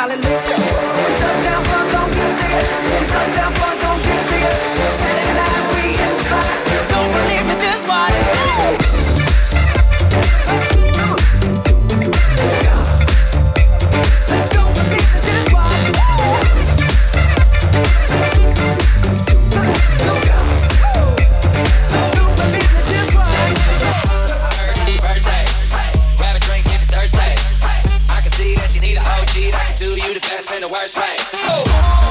hallelujah. Do you the best and the worst man. Oh.